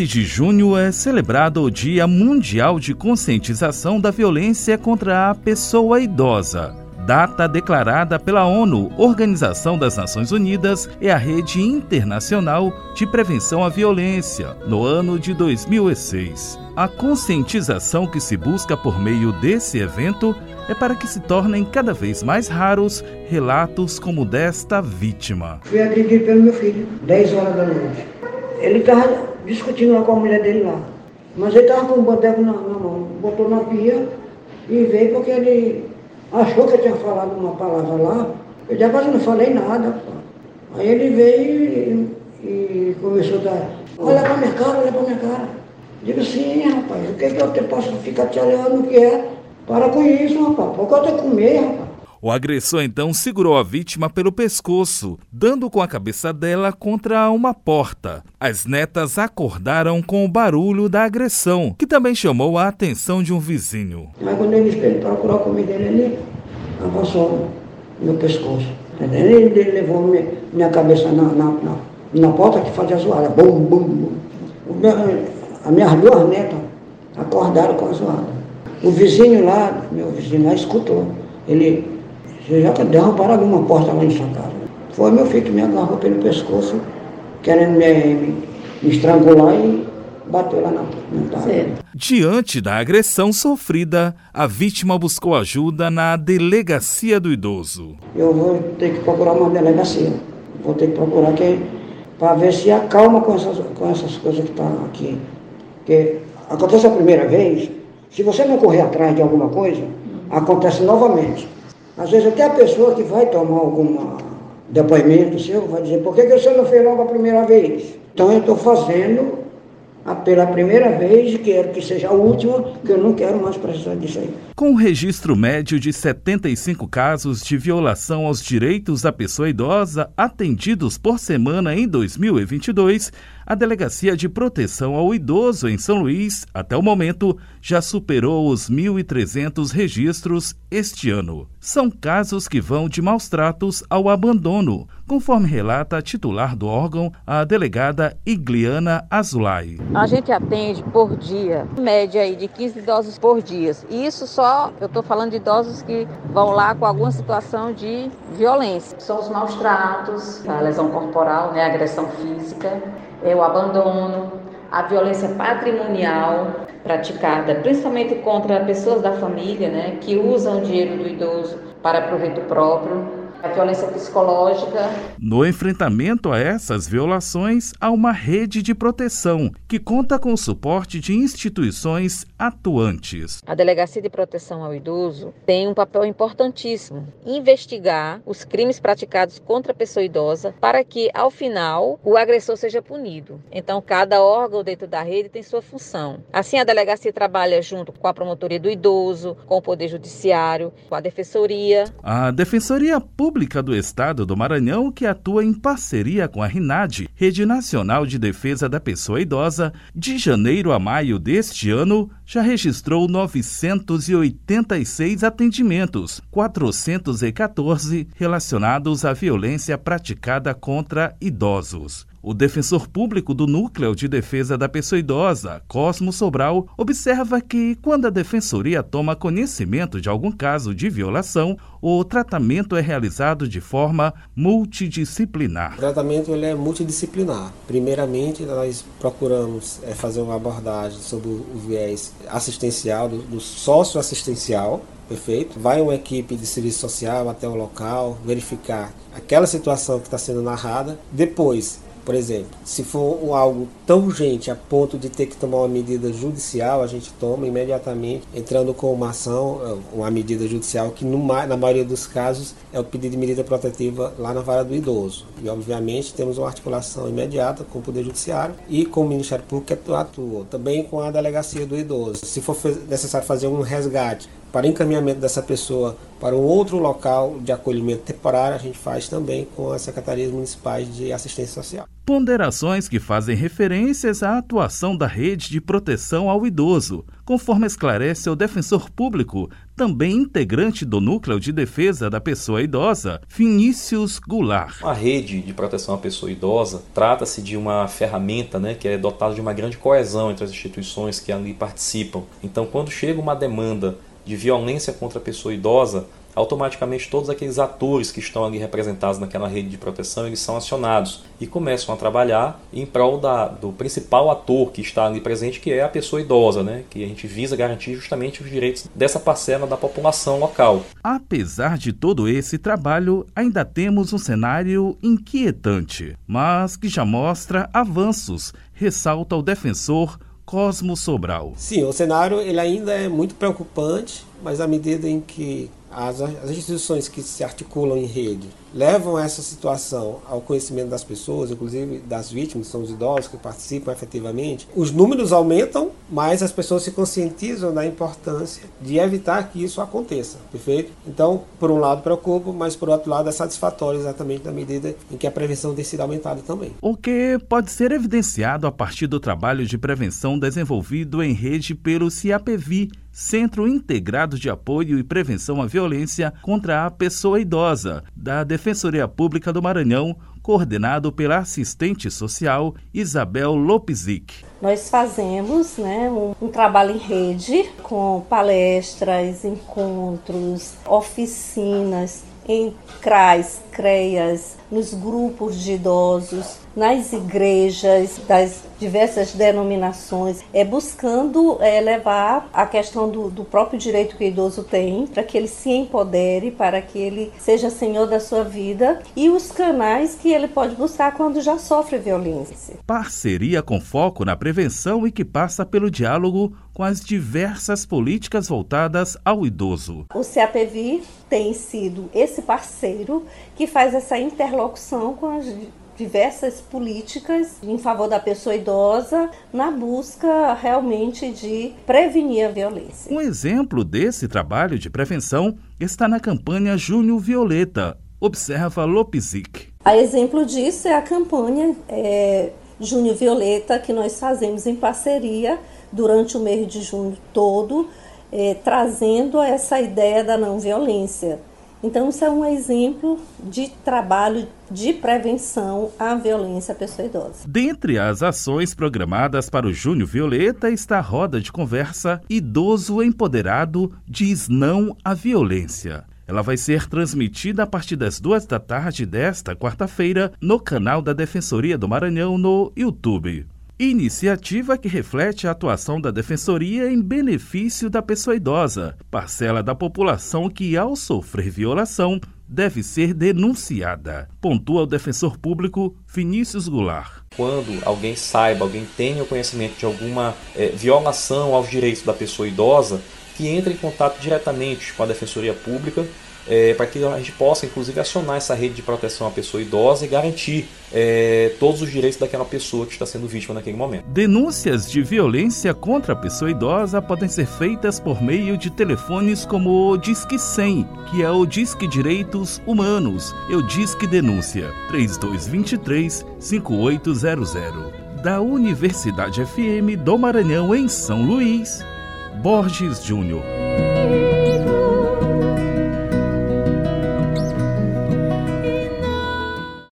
15 de junho é celebrado o Dia Mundial de Conscientização da Violência contra a Pessoa Idosa. Data declarada pela ONU, Organização das Nações Unidas, e a Rede Internacional de Prevenção à Violência, no ano de 2006. A conscientização que se busca por meio desse evento é para que se tornem cada vez mais raros relatos como desta vítima. Fui agredido pelo meu filho, 10 horas da noite. Ele estava discutindo lá com a mulher dele lá. Mas ele estava com o boteco na, na, mão, botou na pia e veio porque ele achou que eu tinha falado uma palavra lá. Eu já quase não falei nada. Pô. Aí ele veio e, e começou a dar, olha pra minha cara, olha pra minha cara. Digo, sim, rapaz, o que, é que eu te, posso ficar te olhando o que é? Para com isso, rapaz, tenho que comer, rapaz. O agressor então segurou a vítima pelo pescoço, dando com a cabeça dela contra uma porta. As netas acordaram com o barulho da agressão, que também chamou a atenção de um vizinho. Mas quando ele veio procurar comida dele, ele avançou no pescoço. Ele, ele levou minha, minha cabeça na, na, na, na, porta que fazia zoada. Bum, bum, bum. As minhas duas netas acordaram com a zoada. O vizinho lá, meu vizinho lá, escutou. Ele você já derrubaram alguma porta lá em sua casa. Foi meu filho que me agarrou pelo pescoço, querendo me, me, me estrangular e bateu lá na, na Diante da agressão sofrida, a vítima buscou ajuda na delegacia do idoso. Eu vou ter que procurar uma delegacia. Vou ter que procurar quem para ver se acalma com essas, com essas coisas que estão tá aqui. Porque acontece a primeira vez, se você não correr atrás de alguma coisa, acontece novamente. Às vezes até a pessoa que vai tomar algum depoimento seu vai dizer, por que, que você não fez logo a primeira vez? Então eu estou fazendo pela primeira vez, quero que seja a última, que eu não quero mais precisar disso aí. Com um registro médio de 75 casos de violação aos direitos da pessoa idosa atendidos por semana em 2022, a Delegacia de Proteção ao Idoso em São Luís, até o momento, já superou os 1.300 registros este ano. São casos que vão de maus tratos ao abandono, conforme relata a titular do órgão, a delegada Igliana Azulay. A gente atende por dia, média aí de 15 idosos por dia. E isso só, eu estou falando de idosos que vão lá com alguma situação de violência. São os maus tratos, a lesão corporal, né, a agressão física, o abandono, a violência patrimonial praticada principalmente contra pessoas da família, né, que usam o dinheiro do idoso para proveito próprio, a violência psicológica. No enfrentamento a essas violações, há uma rede de proteção que conta com o suporte de instituições atuantes. A Delegacia de Proteção ao Idoso tem um papel importantíssimo: investigar os crimes praticados contra a pessoa idosa para que, ao final, o agressor seja punido. Então, cada órgão dentro da rede tem sua função. Assim, a delegacia trabalha junto com a Promotoria do Idoso, com o Poder Judiciário, com a Defensoria. A Defensoria Pública Pública do Estado do Maranhão, que atua em parceria com a RINAD, Rede Nacional de Defesa da Pessoa Idosa, de janeiro a maio deste ano, já registrou 986 atendimentos, 414 relacionados à violência praticada contra idosos. O defensor público do Núcleo de Defesa da Pessoa Idosa, Cosmo Sobral, observa que, quando a defensoria toma conhecimento de algum caso de violação, o tratamento é realizado de forma multidisciplinar. O tratamento ele é multidisciplinar. Primeiramente, nós procuramos é, fazer uma abordagem sobre o viés assistencial, do, do sócio-assistencial, perfeito? Vai uma equipe de serviço social até o local, verificar aquela situação que está sendo narrada. Depois, por exemplo, se for algo tão urgente a ponto de ter que tomar uma medida judicial, a gente toma imediatamente, entrando com uma ação, eh, uma medida judicial que na maioria dos casos é o pedido de medida protetiva lá na vara do idoso. E obviamente temos uma articulação imediata com o Poder Judiciário e com o Ministério Público que atua também com a delegacia do idoso. Se for necessário fazer um resgate para encaminhamento dessa pessoa para um outro local de acolhimento temporário, a gente faz também com as secretarias municipais de assistência social. Ponderações que fazem referências à atuação da rede de proteção ao idoso, conforme esclarece o defensor público, também integrante do Núcleo de Defesa da Pessoa Idosa, Vinícius Goulart. A rede de proteção à pessoa idosa trata-se de uma ferramenta né, que é dotada de uma grande coesão entre as instituições que ali participam. Então, quando chega uma demanda de violência contra a pessoa idosa, automaticamente todos aqueles atores que estão ali representados naquela rede de proteção, eles são acionados e começam a trabalhar em prol da, do principal ator que está ali presente, que é a pessoa idosa, né? que a gente visa garantir justamente os direitos dessa parcela da população local. Apesar de todo esse trabalho, ainda temos um cenário inquietante, mas que já mostra avanços, ressalta o defensor Cosmo Sobral. Sim, o cenário ele ainda é muito preocupante, mas à medida em que as, as instituições que se articulam em rede levam essa situação ao conhecimento das pessoas, inclusive das vítimas, são os idosos que participam efetivamente, os números aumentam, mas as pessoas se conscientizam da importância de evitar que isso aconteça, perfeito? Então, por um lado preocupa, mas por outro lado é satisfatório exatamente na medida em que a prevenção tem sido aumentada também. O que pode ser evidenciado a partir do trabalho de prevenção desenvolvido em rede pelo CIAPVI, Centro Integrado de Apoio e Prevenção à Violência contra a Pessoa Idosa, da Defensoria Pública do Maranhão, coordenado pela assistente social Isabel Lopezic. Nós fazemos né, um, um, trabalho em rede com palestras, encontros, oficinas em CRAs, CREAS, nos grupos de idosos, nas igrejas das diversas denominações, é buscando é, levar a questão do, do próprio direito que o idoso tem, para que ele se empodere, para que ele seja senhor da sua vida e os canais que ele pode buscar quando já sofre violência. Parceria com foco na prevenção e que passa pelo diálogo com as diversas políticas voltadas ao idoso. O CAPV tem sido esse parceiro que faz essa interlocução com as diversas políticas em favor da pessoa idosa na busca realmente de prevenir a violência. Um exemplo desse trabalho de prevenção está na campanha Júnior Violeta, observa Lopezic. A exemplo disso é a campanha é, Júnior Violeta que nós fazemos em parceria durante o mês de junho todo, é, trazendo essa ideia da não violência então, isso é um exemplo de trabalho de prevenção à violência à pessoa idosa. Dentre as ações programadas para o Júnior Violeta está a roda de conversa Idoso Empoderado diz não à violência. Ela vai ser transmitida a partir das duas da tarde desta quarta-feira no canal da Defensoria do Maranhão no YouTube. Iniciativa que reflete a atuação da Defensoria em benefício da pessoa idosa, parcela da população que, ao sofrer violação, deve ser denunciada, pontua o defensor público Vinícius Goulart. Quando alguém saiba, alguém tenha o conhecimento de alguma é, violação aos direitos da pessoa idosa, que entre em contato diretamente com a Defensoria Pública é, para que a gente possa, inclusive, acionar essa rede de proteção à pessoa idosa e garantir é, todos os direitos daquela pessoa que está sendo vítima naquele momento. Denúncias de violência contra a pessoa idosa podem ser feitas por meio de telefones como o Disque 100, que é o Disque Direitos Humanos, e o Disque Denúncia 3223 5800. Da Universidade FM do Maranhão, em São Luís, Borges Júnior.